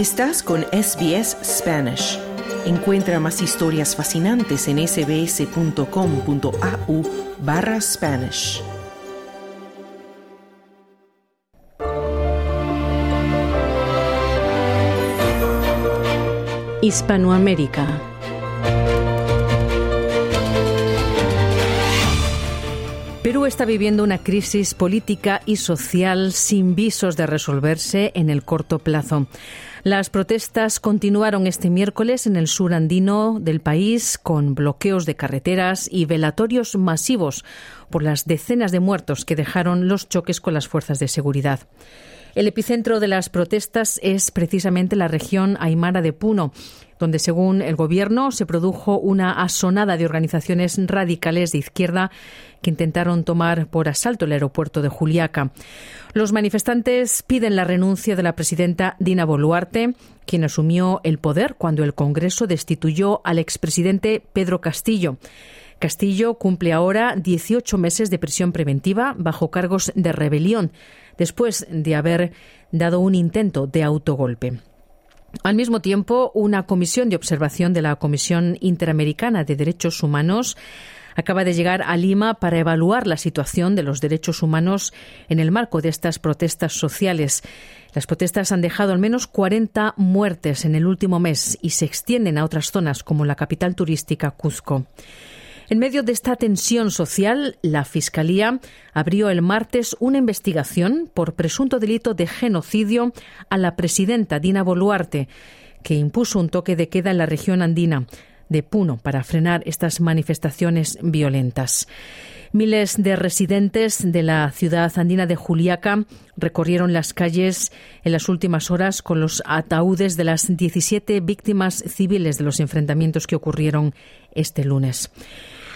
Estás con SBS Spanish. Encuentra más historias fascinantes en sbs.com.au barra Spanish. Hispanoamérica. Perú está viviendo una crisis política y social sin visos de resolverse en el corto plazo. Las protestas continuaron este miércoles en el sur andino del país con bloqueos de carreteras y velatorios masivos por las decenas de muertos que dejaron los choques con las fuerzas de seguridad. El epicentro de las protestas es precisamente la región aymara de Puno, donde según el gobierno se produjo una asonada de organizaciones radicales de izquierda que intentaron tomar por asalto el aeropuerto de Juliaca. Los manifestantes piden la renuncia de la presidenta Dina Boluarte, quien asumió el poder cuando el Congreso destituyó al expresidente Pedro Castillo. Castillo cumple ahora 18 meses de prisión preventiva bajo cargos de rebelión, después de haber dado un intento de autogolpe. Al mismo tiempo, una comisión de observación de la Comisión Interamericana de Derechos Humanos acaba de llegar a Lima para evaluar la situación de los derechos humanos en el marco de estas protestas sociales. Las protestas han dejado al menos 40 muertes en el último mes y se extienden a otras zonas como la capital turística Cuzco. En medio de esta tensión social, la Fiscalía abrió el martes una investigación por presunto delito de genocidio a la presidenta Dina Boluarte, que impuso un toque de queda en la región andina de Puno para frenar estas manifestaciones violentas. Miles de residentes de la ciudad andina de Juliaca recorrieron las calles en las últimas horas con los ataúdes de las 17 víctimas civiles de los enfrentamientos que ocurrieron este lunes.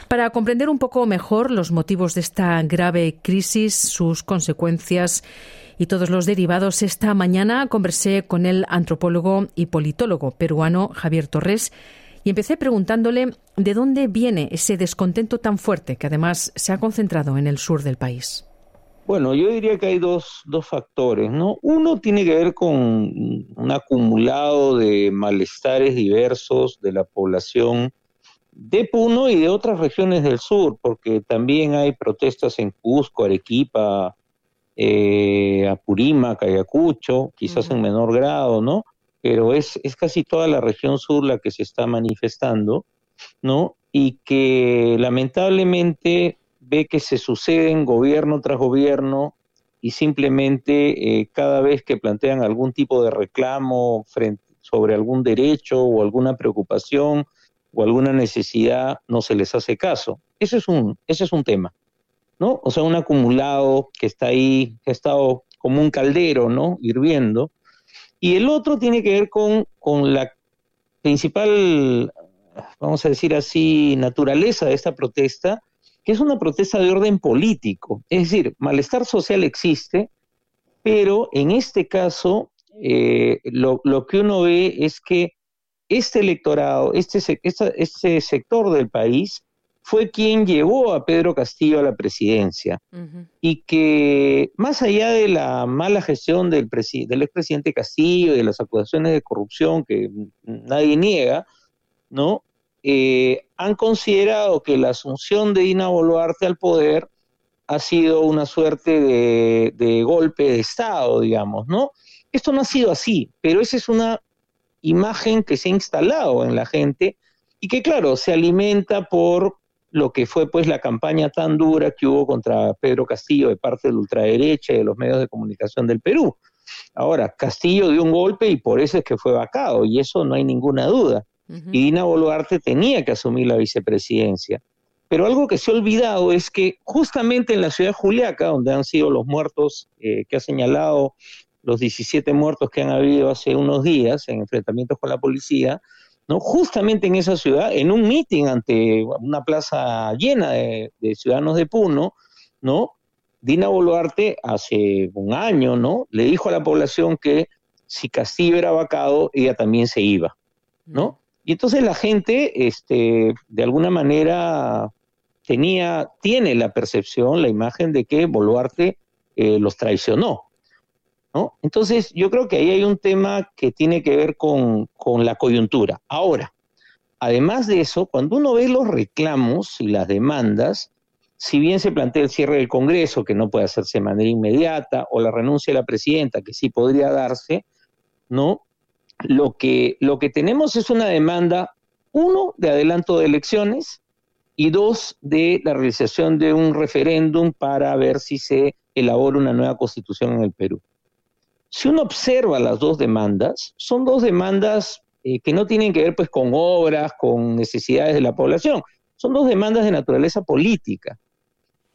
Para comprender un poco mejor los motivos de esta grave crisis, sus consecuencias y todos los derivados, esta mañana conversé con el antropólogo y politólogo peruano Javier Torres y empecé preguntándole de dónde viene ese descontento tan fuerte que además se ha concentrado en el sur del país. Bueno, yo diría que hay dos, dos factores, ¿no? Uno tiene que ver con un acumulado de malestares diversos de la población de Puno y de otras regiones del sur, porque también hay protestas en Cusco, Arequipa, eh, Apurímac, Ayacucho, quizás en menor grado, ¿no? Pero es, es casi toda la región sur la que se está manifestando, ¿no? Y que lamentablemente ve que se suceden gobierno tras gobierno y simplemente eh, cada vez que plantean algún tipo de reclamo sobre algún derecho o alguna preocupación, o alguna necesidad no se les hace caso. Ese es un, ese es un tema, ¿no? O sea, un acumulado que está ahí, que ha estado como un caldero, ¿no? Hirviendo. Y el otro tiene que ver con, con la principal, vamos a decir así, naturaleza de esta protesta, que es una protesta de orden político. Es decir, malestar social existe, pero en este caso eh, lo, que uno ve es que este electorado, este, este sector del país, fue quien llevó a Pedro Castillo a la presidencia y que más allá de la mala gestión del, del expresidente Castillo y de las acusaciones de corrupción que nadie niega, ¿no? Eh, han considerado que la asunción de Dina Boluarte al poder ha sido una suerte de, de golpe de Estado, digamos, ¿no? Esto no ha sido así, pero esa es una imagen que se ha instalado en la gente y que claro, se alimenta por lo que fue pues la campaña tan dura que hubo contra Pedro Castillo de parte de la ultraderecha y de los medios de comunicación del Perú. Ahora, Castillo dio un golpe y por eso es que fue vacado, y eso no hay ninguna duda. Y Dina Boluarte tenía que asumir la vicepresidencia. Pero algo que se ha olvidado es que justamente en la ciudad de Juliaca, donde han sido los muertos eh, que ha señalado los 17 muertos que han habido hace unos días en enfrentamientos con la policía, ¿no? Justamente en esa ciudad, en un meeting ante una plaza llena de, ciudadanos de Puno, ¿no? Dina Boluarte hace un año, ¿no? Le dijo a la población que si Castillo era vacado, ella también se iba, ¿no? Y entonces la gente, este, de alguna manera, tenía, tiene la percepción, la imagen de que Boluarte eh, los traicionó, ¿no? Entonces, yo creo que ahí hay un tema que tiene que ver con, con la coyuntura. Ahora, además de eso, cuando uno ve los reclamos y las demandas, si bien se plantea el cierre del Congreso, que no puede hacerse de manera inmediata, o la renuncia de la presidenta, que sí podría darse, ¿no? Lo que, lo que tenemos es una demanda, uno, de adelanto de elecciones, y dos, de la realización de un referéndum para ver si se elabora una nueva constitución en el Perú. Si uno observa las dos demandas, son dos demandas eh, que no tienen que ver pues con obras, con necesidades de la población, son dos demandas de naturaleza política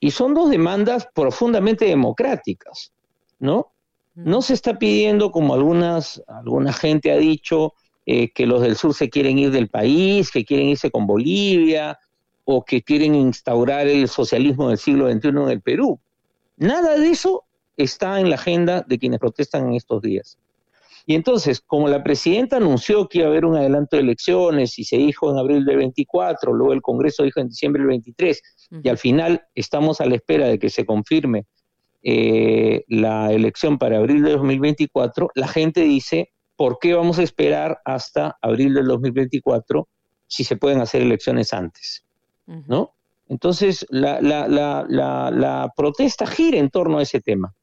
y son dos demandas profundamente democráticas, ¿no? No se está pidiendo, como algunas, alguna gente ha dicho, eh, que los del sur se quieren ir del país, que quieren irse con Bolivia, o que quieren instaurar el socialismo del siglo XXI en el Perú. Nada de eso está en la agenda de quienes protestan en estos días. Y entonces, como la presidenta anunció que iba a haber un adelanto de elecciones y se dijo en abril del 24, luego el Congreso dijo en diciembre del 23, y al final estamos a la espera de que se confirme eh, la elección para abril del 2024, la gente dice, ¿por qué vamos a esperar hasta abril del 2024 si se pueden hacer elecciones antes? ¿No? Entonces, la, la, la, la, protesta gira en torno a ese tema.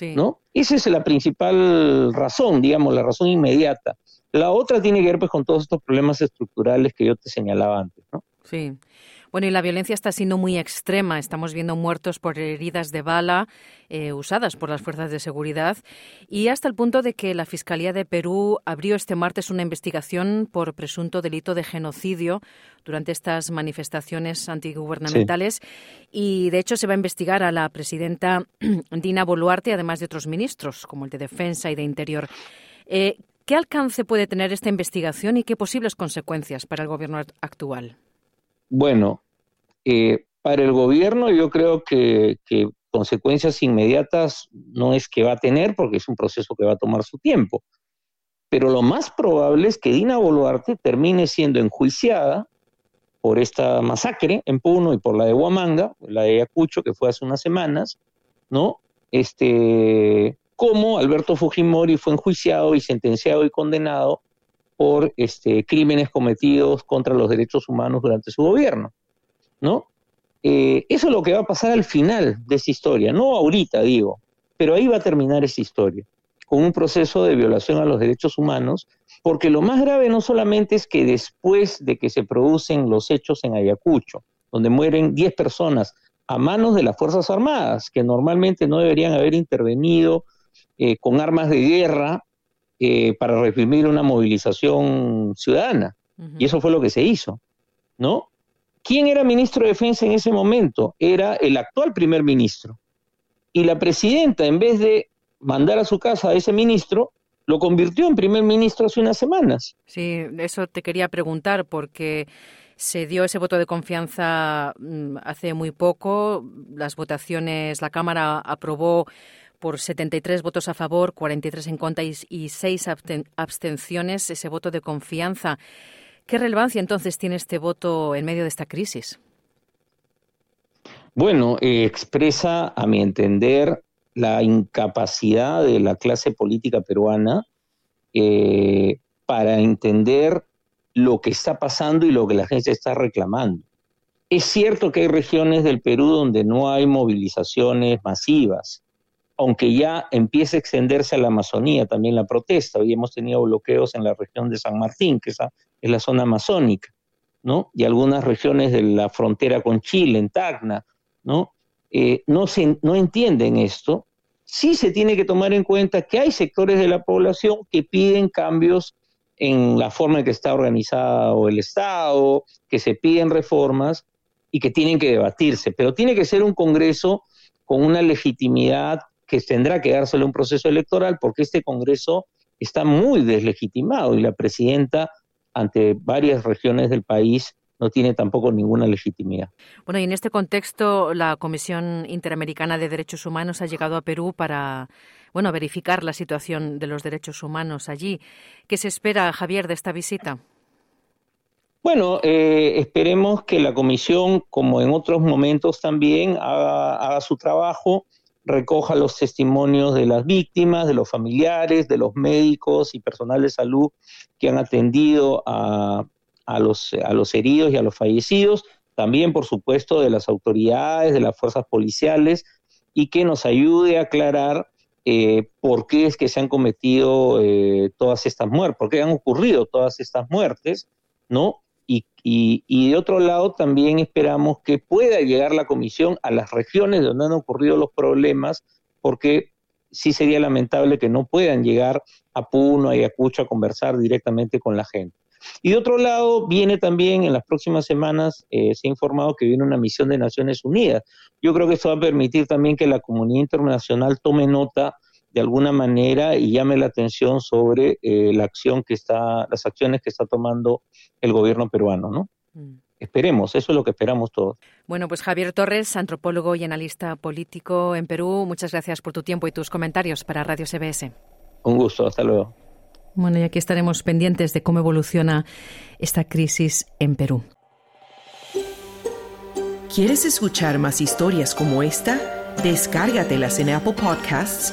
¿No? Esa es la principal razón, digamos, la razón inmediata. La otra tiene que ver pues, con todos estos problemas estructurales que yo te señalaba antes. ¿no? Sí. Bueno, y la violencia está siendo muy extrema. Estamos viendo muertos por heridas de bala eh, usadas por las fuerzas de seguridad y hasta el punto de que la Fiscalía de Perú abrió este martes una investigación por presunto delito de genocidio durante estas manifestaciones antigubernamentales y de hecho se va a investigar a la presidenta Dina Boluarte, además de otros ministros como el de Defensa y de Interior. Eh, ¿Qué alcance puede tener esta investigación y qué posibles consecuencias para el gobierno actual? Bueno, eh, para el gobierno yo creo que, consecuencias inmediatas no es que va a tener porque es un proceso que va a tomar su tiempo. Pero lo más probable es que Dina Boluarte termine siendo enjuiciada por esta masacre en Puno y por la de Huamanga, la de Ayacucho, que fue hace unas semanas, ¿no? Este, como Alberto Fujimori fue enjuiciado y sentenciado y condenado por este, crímenes cometidos contra los derechos humanos durante su gobierno. ¿No? Eh, eso es lo que va a pasar al final de esa historia, no ahorita digo, pero ahí va a terminar esa historia, con un proceso de violación a los derechos humanos, porque lo más grave no solamente es que después de que se producen los hechos en Ayacucho, donde mueren 10 personas a manos de las Fuerzas Armadas, que normalmente no deberían haber intervenido eh, con armas de guerra eh, para reprimir una movilización ciudadana. Y eso fue lo que se hizo, ¿no? ¿Quién era ministro de Defensa en ese momento? Era el actual primer ministro. Y la presidenta, en vez de mandar a su casa a ese ministro, lo convirtió en primer ministro hace unas semanas. Sí, eso te quería preguntar, porque se dio ese voto de confianza mm, hace muy poco. Las votaciones, la Cámara aprobó por 73 votos a favor, 43 en contra y 6 abstenciones ese voto de confianza. ¿Qué relevancia entonces tiene este voto en medio de esta crisis? Bueno, eh, expresa, a mi entender, la incapacidad de la clase política peruana eh, para entender lo que está pasando y lo que la gente está reclamando. Es cierto que hay regiones del Perú donde no hay movilizaciones masivas, aunque ya empieza a extenderse a la Amazonía también la protesta. Hoy hemos tenido bloqueos en la región de San Martín, que esa es la zona amazónica, ¿no? Y algunas regiones de la frontera con Chile, en Tacna, ¿no? Eh, no, se, no entienden esto. Sí se tiene que tomar en cuenta que hay sectores de la población que piden cambios en la forma en que está organizado el Estado, que se piden reformas y que tienen que debatirse, pero tiene que ser un Congreso con una legitimidad que tendrá que dársele un proceso electoral porque este Congreso está muy deslegitimado y la presidenta ante varias regiones del país no tiene tampoco ninguna legitimidad. Bueno, y en este contexto, la Comisión Interamericana de Derechos Humanos ha llegado a Perú para, bueno, verificar la situación de los derechos humanos allí. ¿Qué se espera, Javier, de esta visita? Bueno, eh, esperemos que la Comisión, como en otros momentos también, haga, haga su trabajo recoja los testimonios de las víctimas, de los familiares, de los médicos y personal de salud que han atendido a, los, heridos y a los fallecidos, también por supuesto de las autoridades, de las fuerzas policiales, y que nos ayude a aclarar eh, por qué es que se han cometido eh, todas estas muertes, por qué han ocurrido todas estas muertes, ¿no? Y, de otro lado también esperamos que pueda llegar la comisión a las regiones donde han ocurrido los problemas, porque sí sería lamentable que no puedan llegar a Puno, a Ayacucho a conversar directamente con la gente. Y de otro lado, viene también en las próximas semanas, eh, se ha informado que viene una misión de Naciones Unidas. Yo creo que esto va a permitir también que la comunidad internacional tome nota de alguna manera y llame la atención sobre eh, la acción que está, las acciones que está tomando el gobierno peruano, ¿no? Mm. Esperemos, eso es lo que esperamos todos. Bueno, pues Javier Torres, antropólogo y analista político en Perú, muchas gracias por tu tiempo y tus comentarios para Radio CBS. Un gusto, hasta luego. Bueno, y aquí estaremos pendientes de cómo evoluciona esta crisis en Perú. ¿Quieres escuchar más historias como esta? Descárgatelas en Apple Podcasts